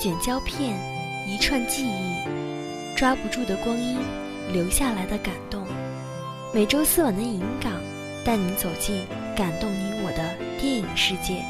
卷胶片，一串记忆，抓不住的光阴，留下来的感动。每周四晚的银港，带您走进感动你我的电影世界。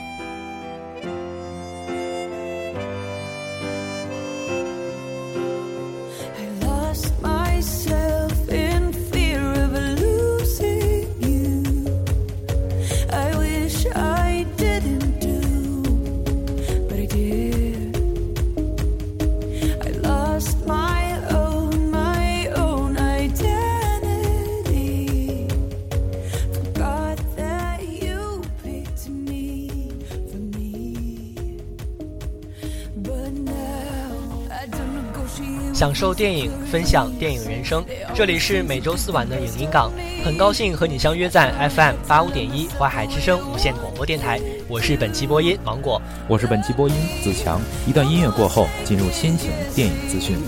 受电影，分享电影人生。这里是每周四晚的影音港，很高兴和你相约在 FM 八五点一淮海之声无线广播电台。我是本期播音芒果，我是本期播音子强。一段音乐过后，进入先行电影资讯。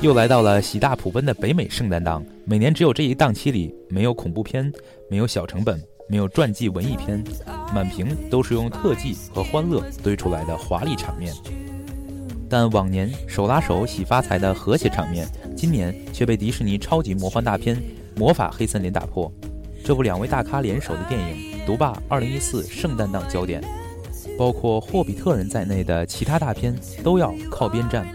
又来到了喜大普奔的北美圣诞档，每年只有这一档期里没有恐怖片，没有小成本，没有传记文艺片，满屏都是用特技和欢乐堆出来的华丽场面。但往年手拉手洗发财的和谐场面，今年却被迪士尼超级魔幻大片《魔法黑森林》打破。这部两位大咖联手的电影独霸2014圣诞档焦点，包括霍比特人在内的其他大片都要靠边站。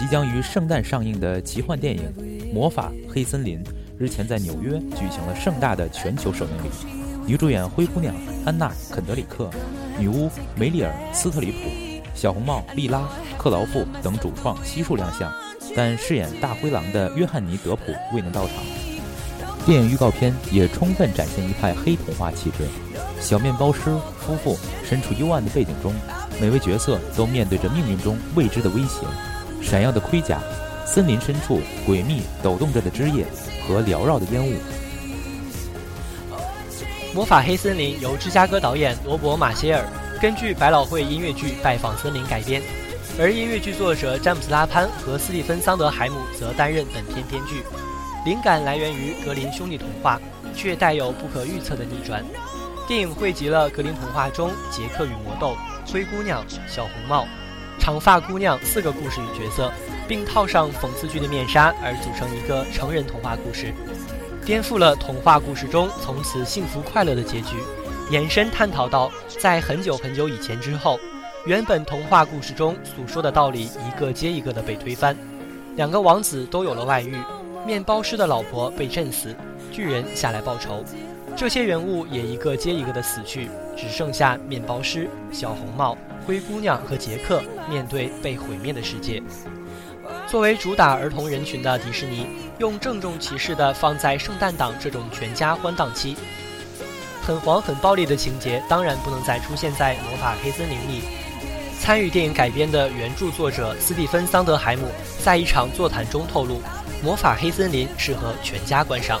即将于圣诞上映的奇幻电影《魔法黑森林》日前在纽约举行了盛大的全球首映礼，女主演灰姑娘安娜·肯德里克、女巫梅丽尔·斯特里普、小红帽莉拉·克劳夫等主创悉数亮相，但饰演大灰狼的约翰尼·德普未能到场。电影预告片也充分展现一派黑童话气质，小面包师夫妇身处幽暗的背景中，每位角色都面对着命运中未知的威胁。闪耀的盔甲，森林深处诡秘抖动着的枝叶和缭绕的烟雾。《魔法黑森林》由芝加哥导演罗伯·马歇尔根据百老汇音乐剧《拜访森林》改编，而音乐剧作者詹姆斯·拉潘和斯蒂芬·桑德海姆则担任本片编剧。灵感来源于格林兄弟童话，却带有不可预测的逆转。电影汇集了格林童话中杰克与魔豆、灰姑娘、小红帽。长发姑娘四个故事与角色，并套上讽刺剧的面纱，而组成一个成人童话故事，颠覆了童话故事中从此幸福快乐的结局，延伸探讨到在很久很久以前之后，原本童话故事中所说的道理一个接一个的被推翻，两个王子都有了外遇，面包师的老婆被震死，巨人下来报仇，这些人物也一个接一个的死去，只剩下面包师、小红帽。灰姑娘和杰克面对被毁灭的世界。作为主打儿童人群的迪士尼，用郑重其事地放在圣诞档这种全家欢档期。很黄很暴力的情节当然不能再出现在《魔法黑森林》里。参与电影改编的原著作者斯蒂芬·桑德海姆在一场座谈中透露，《魔法黑森林》适合全家观赏。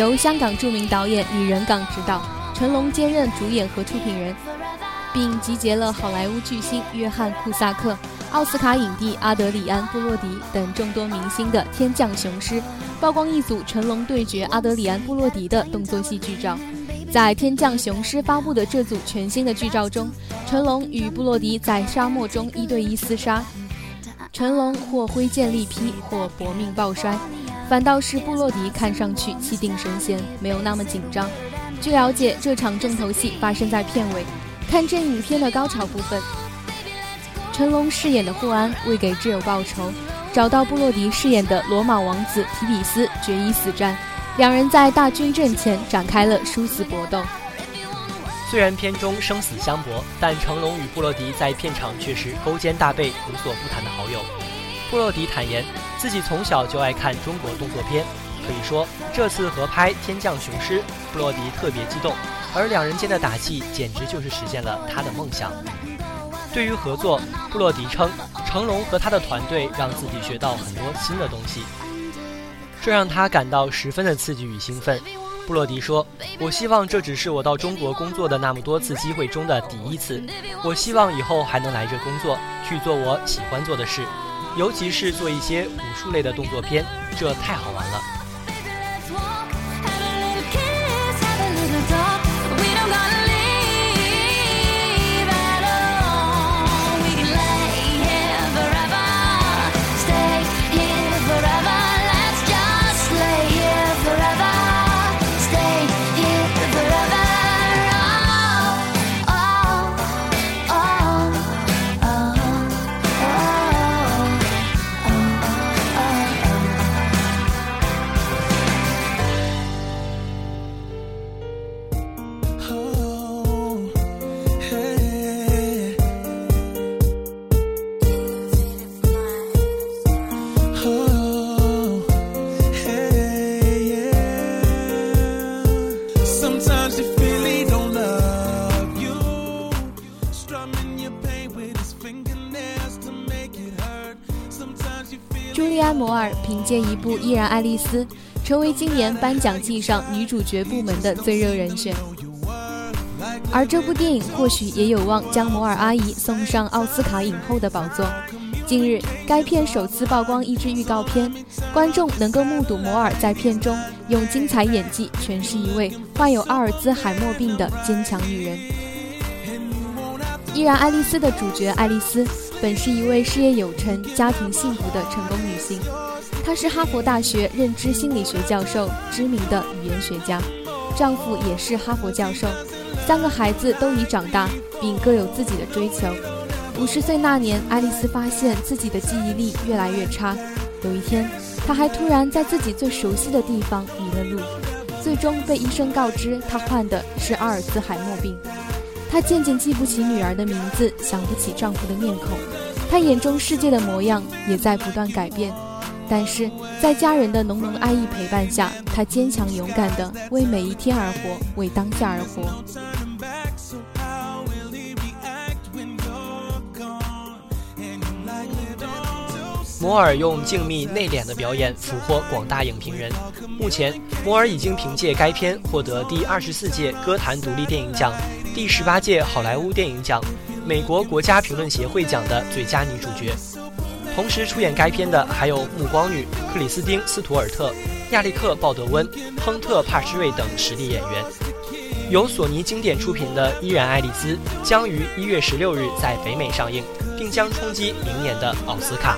由香港著名导演李仁港执导，成龙兼任主演和出品人，并集结了好莱坞巨星约翰·库萨克、奥斯卡影帝阿德里安·布洛迪等众多明星的《天降雄狮》，曝光一组成龙对决阿德里安·布洛迪的动作戏剧照。在《天降雄狮》发布的这组全新的剧照中，成龙与布洛迪在沙漠中一对一厮杀，成龙或挥剑力劈，或搏命抱摔，反倒是布洛迪看上去气定神闲，没有那么紧张。据了解，这场重头戏发生在片尾，看这影片的高潮部分，成龙饰演的霍安为给挚友报仇，找到布洛迪饰演的罗马王子提比斯决一死战。两人在大军阵前展开了殊死搏斗。虽然片中生死相搏，但成龙与布洛迪在片场却是勾肩搭背、无所不谈的好友。布洛迪坦言，自己从小就爱看中国动作片，可以说这次合拍《天降雄狮》，布洛迪特别激动，而两人间的打戏简直就是实现了他的梦想。对于合作，布洛迪称，成龙和他的团队让自己学到很多新的东西。这让他感到十分的刺激与兴奋。布洛迪说：“我希望这只是我到中国工作的那么多次机会中的第一次。我希望以后还能来这工作，去做我喜欢做的事，尤其是做一些武术类的动作片，这太好玩了。”摩尔凭借一部《依然爱丽丝》，成为今年颁奖季上女主角部门的最热人选。而这部电影或许也有望将摩尔阿姨送上奥斯卡影后的宝座。近日，该片首次曝光一支预告片，观众能够目睹摩尔在片中用精彩演技诠释一位患有阿尔兹海默病的坚强女人。《依然爱丽丝》的主角爱丽丝。本是一位事业有成、家庭幸福的成功女性，她是哈佛大学认知心理学教授，知名的语言学家，丈夫也是哈佛教授，三个孩子都已长大，并各有自己的追求。五十岁那年，爱丽丝发现自己的记忆力越来越差，有一天，她还突然在自己最熟悉的地方迷了路，最终被医生告知她患的是阿尔兹海默病。她渐渐记不起女儿的名字，想不起丈夫的面孔，她眼中世界的模样也在不断改变。但是在家人的浓浓爱意陪伴下，她坚强勇敢地为每一天而活，为当下而活。摩尔用静谧内敛的表演俘获广大影评人。目前，摩尔已经凭借该片获得第二十四届歌坛独立电影奖。第十八届好莱坞电影奖、美国国家评论协会奖的最佳女主角。同时出演该片的还有暮光女克里斯汀·斯图尔特、亚历克·鲍德温、亨特·帕什瑞等实力演员。由索尼经典出品的《依然爱丽丝》将于一月十六日在北美上映，并将冲击明年的奥斯卡。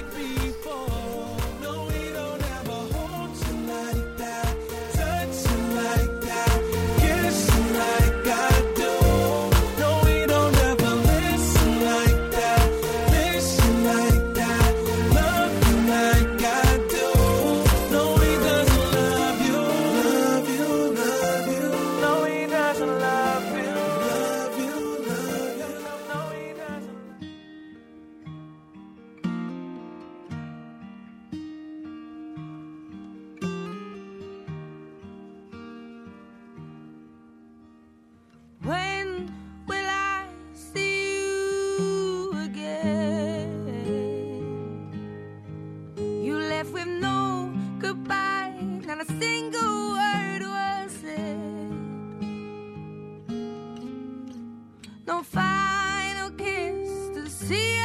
see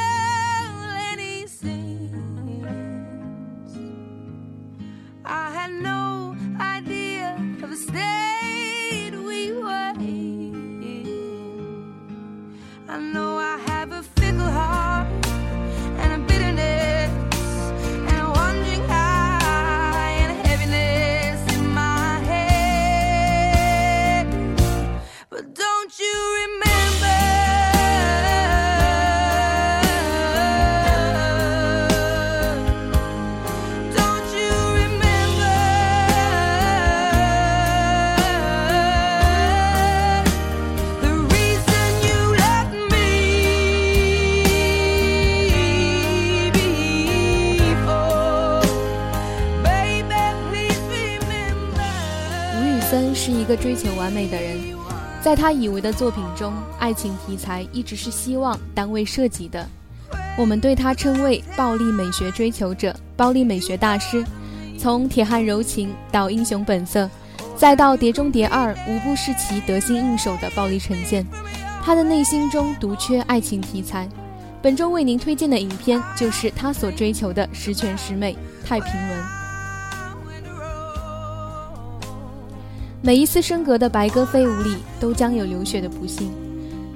求完美的人，在他以为的作品中，爱情题材一直是希望单位涉及的。我们对他称为暴力美学追求者、暴力美学大师。从铁汉柔情到英雄本色，再到碟中谍二，无不是其得心应手的暴力呈现。他的内心中独缺爱情题材。本周为您推荐的影片就是他所追求的十全十美《太平轮》。每一次升格的白鸽飞舞里，都将有流血的不幸。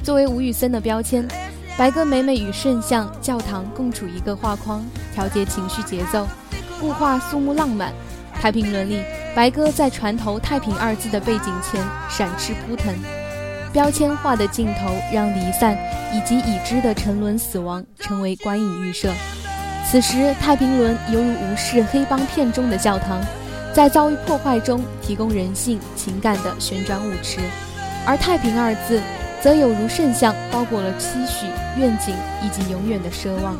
作为吴宇森的标签，白鸽每每与圣像、教堂共处一个画框，调节情绪节奏，固化肃穆浪漫。太平轮里，白鸽在船头“太平”二字的背景前闪翅扑腾，标签化的镜头让离散以及已知的沉沦死亡成为观影预设。此时，太平轮犹如无视黑帮片中的教堂。在遭遇破坏中提供人性情感的旋转舞池，而“太平”二字，则有如圣像，包裹了期许、愿景以及永远的奢望。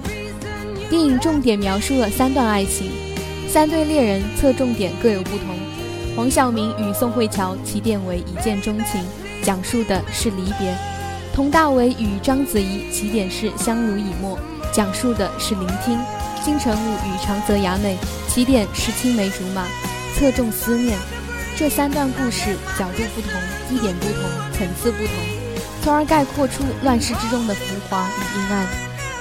电影重点描述了三段爱情，三对恋人侧重点各有不同。黄晓明与宋慧乔起点为一见钟情，讲述的是离别；佟大为与章子怡起点是相濡以沫，讲述的是聆听；金城武与长泽雅美起点是青梅竹马。侧重思念，这三段故事角度不同，地点不同，层次不同，从而概括出乱世之中的浮华与阴暗。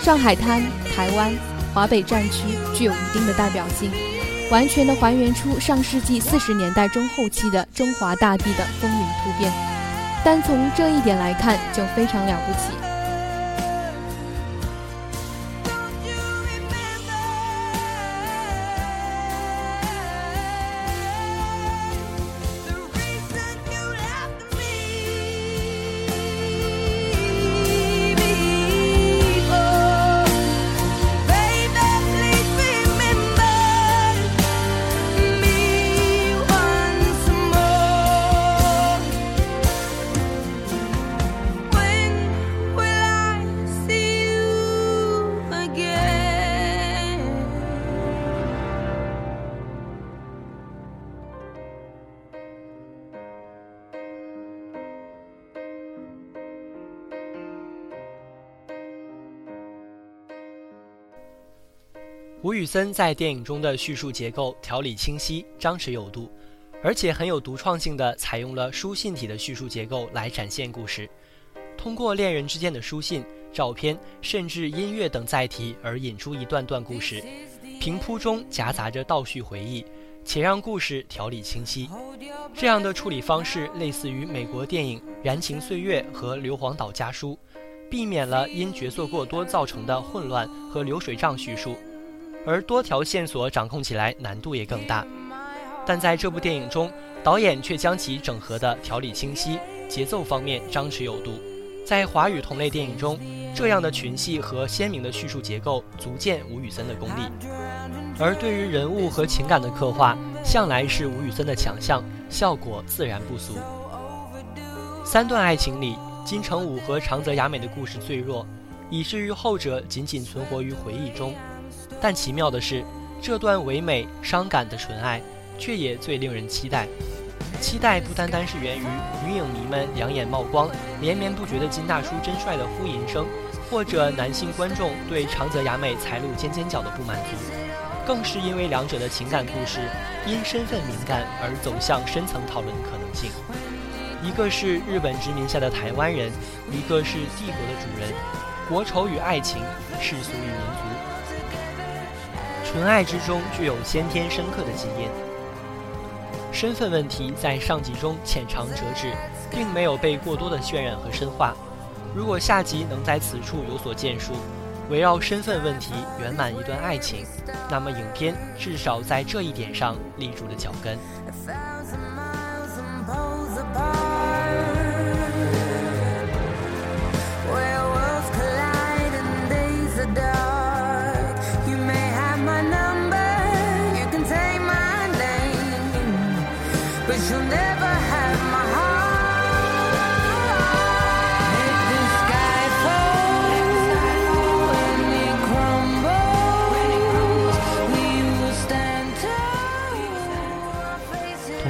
上海滩、台湾、华北战区具有一定的代表性，完全的还原出上世纪四十年代中后期的中华大地的风云突变。单从这一点来看，就非常了不起。玉森在电影中的叙述结构条理清晰、张弛有度，而且很有独创性的采用了书信体的叙述结构来展现故事。通过恋人之间的书信、照片，甚至音乐等载体而引出一段段故事，平铺中夹杂着倒叙回忆，且让故事条理清晰。这样的处理方式类似于美国电影《燃情岁月》和《硫磺岛家书》，避免了因角色过多造成的混乱和流水账叙述。而多条线索掌控起来难度也更大，但在这部电影中，导演却将其整合的条理清晰，节奏方面张弛有度。在华语同类电影中，这样的群戏和鲜明的叙述结构足见吴宇森的功力。而对于人物和情感的刻画，向来是吴宇森的强项，效果自然不俗。三段爱情里，金城武和长泽雅美的故事最弱，以至于后者仅仅存活于回忆中。但奇妙的是，这段唯美伤感的纯爱，却也最令人期待。期待不单单是源于女影迷们两眼冒光、连绵不绝的“金大叔真帅”的呼吟声，或者男性观众对长泽雅美财路尖尖角的不满足，更是因为两者的情感故事因身份敏感而走向深层讨论的可能性。一个是日本殖民下的台湾人，一个是帝国的主人，国仇与爱情，世俗与民族。纯爱之中具有先天深刻的基因，身份问题在上集中浅尝辄止，并没有被过多的渲染和深化。如果下集能在此处有所建树，围绕身份问题圆满一段爱情，那么影片至少在这一点上立住了脚跟。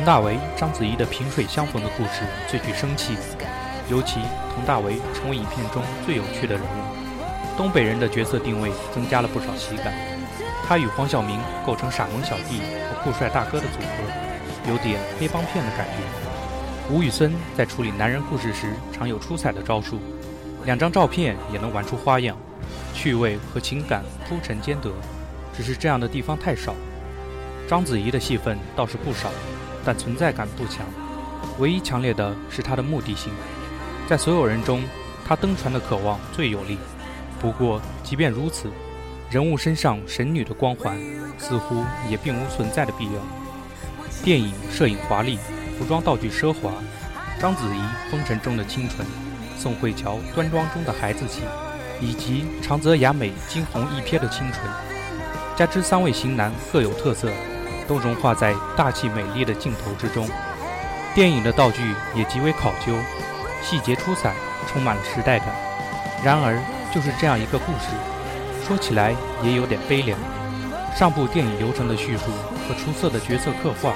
佟大为、章子怡的萍水相逢的故事最具生气，尤其佟大为成为影片中最有趣的人物。东北人的角色定位增加了不少喜感，他与黄晓明构成傻萌小弟和酷帅大哥的组合，有点黑帮片的感觉。吴宇森在处理男人故事时常有出彩的招数，两张照片也能玩出花样，趣味和情感铺陈兼得，只是这样的地方太少。章子怡的戏份倒是不少，但存在感不强。唯一强烈的是他的目的性，在所有人中，他登船的渴望最有力。不过，即便如此，人物身上神女的光环似乎也并无存在的必要。电影摄影华丽，服装道具奢华，章子怡风尘中的清纯，宋慧乔端庄中的孩子气，以及长泽雅美惊鸿一瞥的清纯，加之三位型男各有特色。都融化在大气美丽的镜头之中。电影的道具也极为考究，细节出彩，充满了时代感。然而，就是这样一个故事，说起来也有点悲凉。上部电影流程的叙述和出色的角色刻画，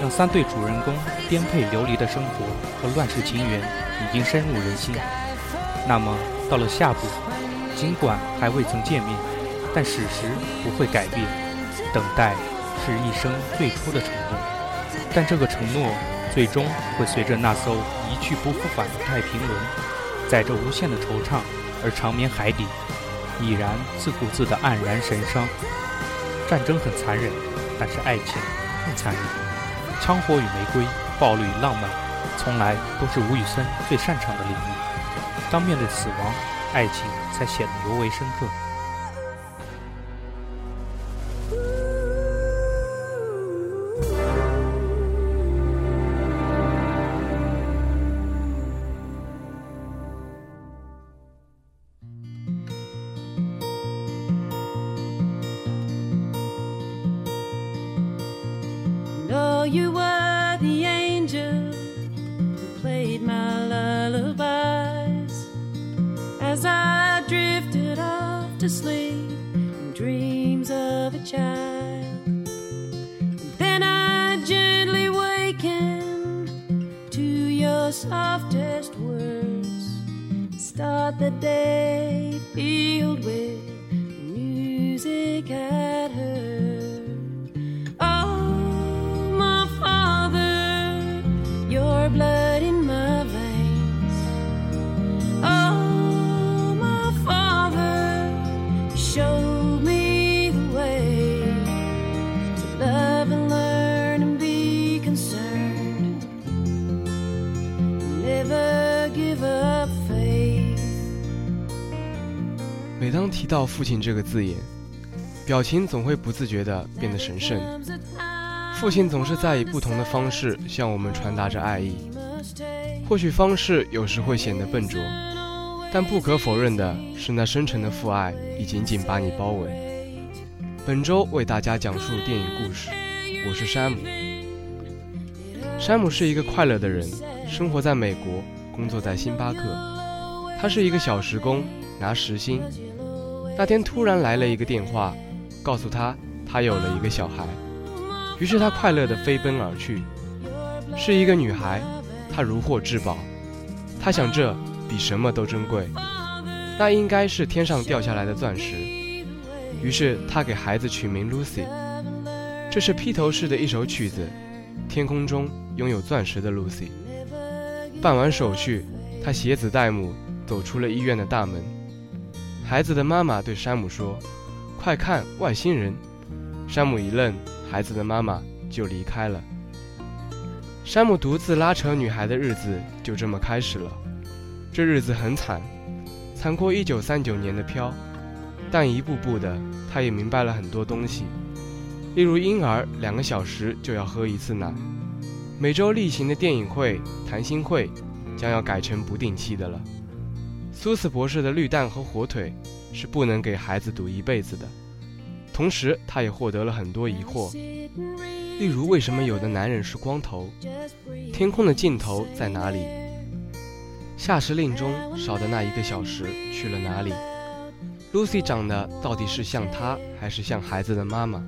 让三对主人公颠沛流离的生活和乱世情缘已经深入人心。那么，到了下部，尽管还未曾见面，但史实不会改变，等待。是一生最初的承诺，但这个承诺最终会随着那艘一去不复返的太平轮，载着无限的惆怅而长眠海底，已然自顾自的黯然神伤。战争很残忍，但是爱情更残忍。枪火与玫瑰，暴力与浪漫，从来都是吴宇森最擅长的领域。当面对死亡，爱情才显得尤为深刻。到父亲这个字眼，表情总会不自觉地变得神圣。父亲总是在以不同的方式向我们传达着爱意，或许方式有时会显得笨拙，但不可否认的是，那深沉的父爱已紧紧把你包围。本周为大家讲述电影故事，我是山姆。山姆是一个快乐的人，生活在美国，工作在星巴克。他是一个小时工，拿时薪。那天突然来了一个电话，告诉他他有了一个小孩，于是他快乐地飞奔而去。是一个女孩，她如获至宝，他想这比什么都珍贵，那应该是天上掉下来的钻石。于是他给孩子取名 Lucy，这是披头士的一首曲子，天空中拥有钻石的 Lucy。办完手续，他携子带母走出了医院的大门。孩子的妈妈对山姆说：“快看，外星人！”山姆一愣，孩子的妈妈就离开了。山姆独自拉扯女孩的日子就这么开始了。这日子很惨，惨过1939年的飘，但一步步的，他也明白了很多东西，例如婴儿两个小时就要喝一次奶，每周例行的电影会、谈心会将要改成不定期的了。苏斯博士的绿蛋和火腿是不能给孩子赌一辈子的。同时，他也获得了很多疑惑，例如为什么有的男人是光头？天空的尽头在哪里？夏时令中少的那一个小时去了哪里？Lucy 长得到底是像他，还是像孩子的妈妈？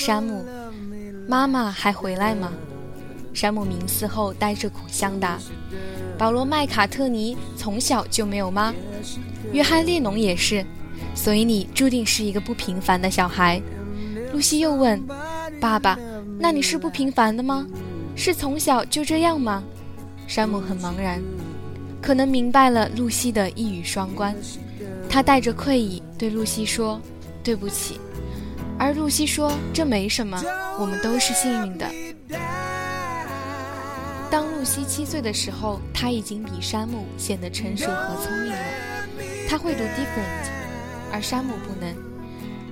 山姆：“妈妈还回来吗？”山姆冥思后带着苦相答：“保罗·麦卡特尼从小就没有妈，约翰·列侬也是，所以你注定是一个不平凡的小孩。”露西又问：“爸爸，那你是不平凡的吗？是从小就这样吗？”山姆很茫然，可能明白了露西的一语双关，他带着愧意对露西说：“对不起。”而露西说：“这没什么，我们都是幸运的。”当露西七岁的时候，她已经比山姆显得成熟和聪明了。她会读 different，而山姆不能。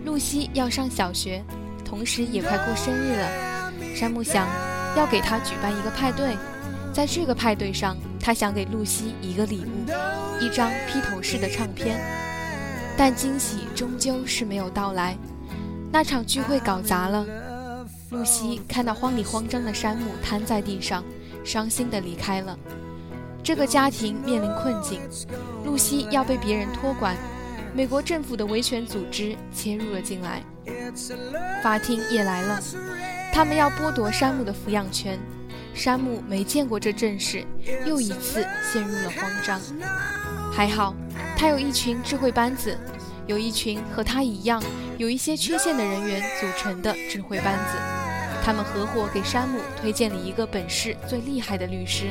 露西要上小学，同时也快过生日了。山姆想要给她举办一个派对，在这个派对上，他想给露西一个礼物，一张披头士的唱片。但惊喜终究是没有到来。那场聚会搞砸了，露西看到慌里慌张的山姆瘫在地上，伤心地离开了。这个家庭面临困境，露西要被别人托管，美国政府的维权组织切入了进来，法庭也来了，他们要剥夺山姆的抚养权。山姆没见过这阵势，又一次陷入了慌张。还好，他有一群智慧班子。有一群和他一样有一些缺陷的人员组成的智慧班子，他们合伙给山姆推荐了一个本市最厉害的律师，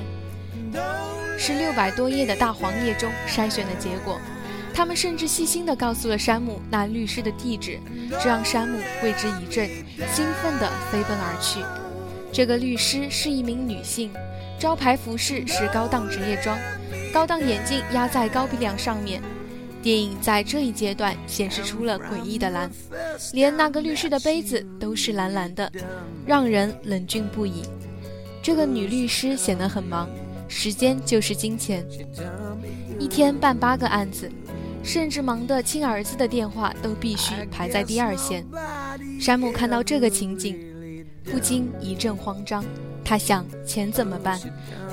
是六百多页的大黄页中筛选的结果。他们甚至细心地告诉了山姆那律师的地址，这让山姆为之一振，兴奋地飞奔而去。这个律师是一名女性，招牌服饰是高档职业装，高档眼镜压在高鼻梁上面。电影在这一阶段显示出了诡异的蓝，连那个律师的杯子都是蓝蓝的，让人冷峻不已。这个女律师显得很忙，时间就是金钱，一天办八个案子，甚至忙得亲儿子的电话都必须排在第二线。山姆看到这个情景，不禁一阵慌张。他想：钱怎么办？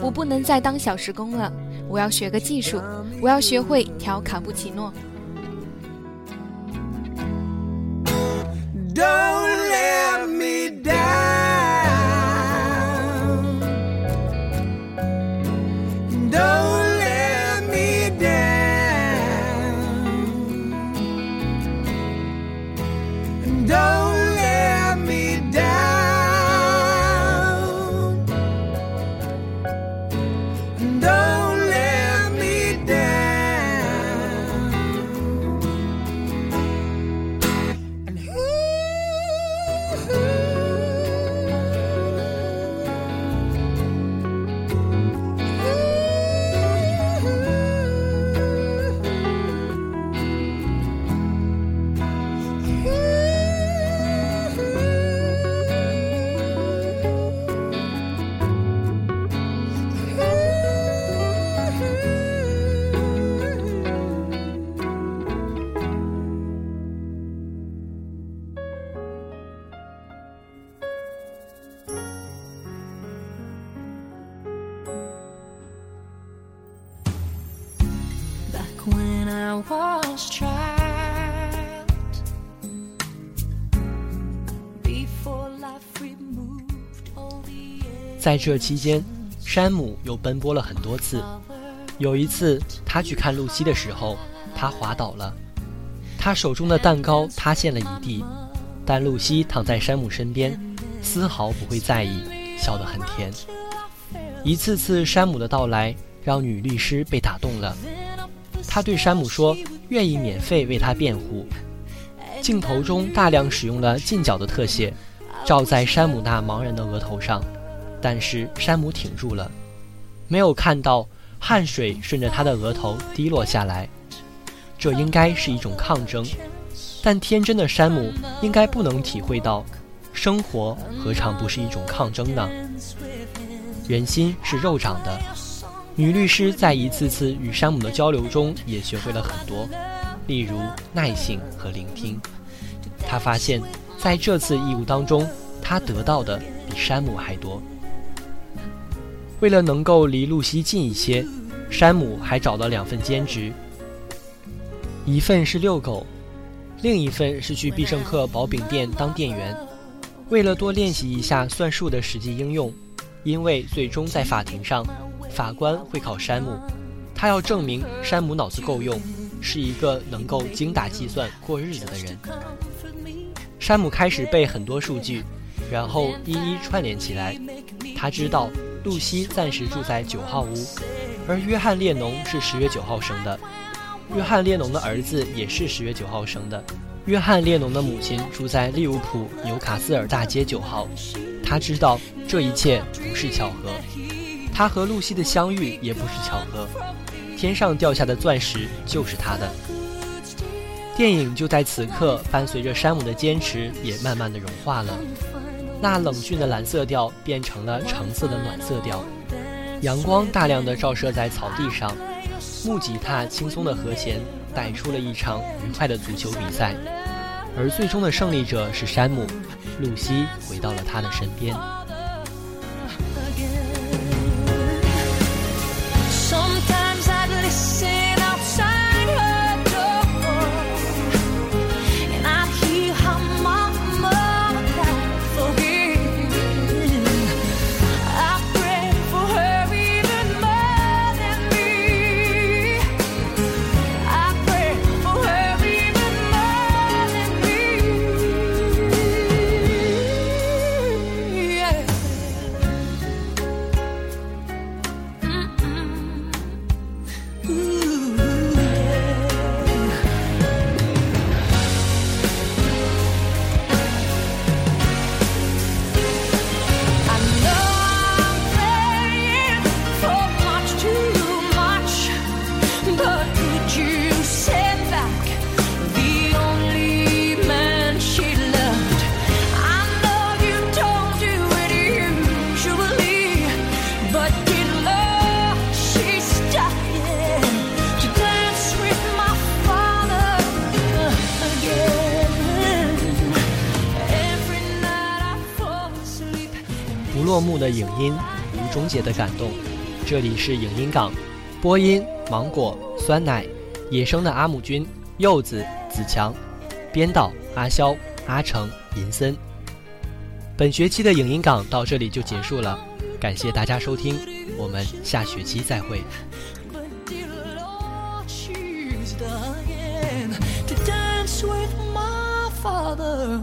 我不能再当小时工了。我要学个技术，我要学会调卡布奇诺。在这期间，山姆又奔波了很多次。有一次，他去看露西的时候，他滑倒了，他手中的蛋糕塌陷了一地。但露西躺在山姆身边，丝毫不会在意，笑得很甜。一次次山姆的到来，让女律师被打动了。她对山姆说：“愿意免费为他辩护。”镜头中大量使用了近角的特写，照在山姆那茫然的额头上。但是山姆挺住了，没有看到汗水顺着他的额头滴落下来。这应该是一种抗争。但天真的山姆应该不能体会到，生活何尝不是一种抗争呢？人心是肉长的。女律师在一次次与山姆的交流中也学会了很多，例如耐性和聆听。她发现，在这次义务当中，她得到的比山姆还多。为了能够离露西近一些，山姆还找了两份兼职，一份是遛狗。另一份是去必胜客薄饼店当店员，为了多练习一下算术的实际应用，因为最终在法庭上，法官会考山姆，他要证明山姆脑子够用，是一个能够精打计算过日子的人。山姆开始背很多数据，然后一一串联起来。他知道露西暂时住在九号屋，而约翰列侬是十月九号生的。约翰列侬的儿子也是十月九号生的。约翰列侬的母亲住在利物浦纽卡斯尔大街九号。他知道这一切不是巧合，他和露西的相遇也不是巧合。天上掉下的钻石就是他的。电影就在此刻，伴随着山姆的坚持，也慢慢的融化了。那冷峻的蓝色调变成了橙色的暖色调，阳光大量的照射在草地上。木吉他轻松的和弦带出了一场愉快的足球比赛，而最终的胜利者是山姆，露西回到了他的身边。的影音，无终结的感动。这里是影音港，播音芒果、酸奶、野生的阿姆君、柚子、子强，编导阿肖、阿成、银森。本学期的影音港到这里就结束了，感谢大家收听，我们下学期再会。father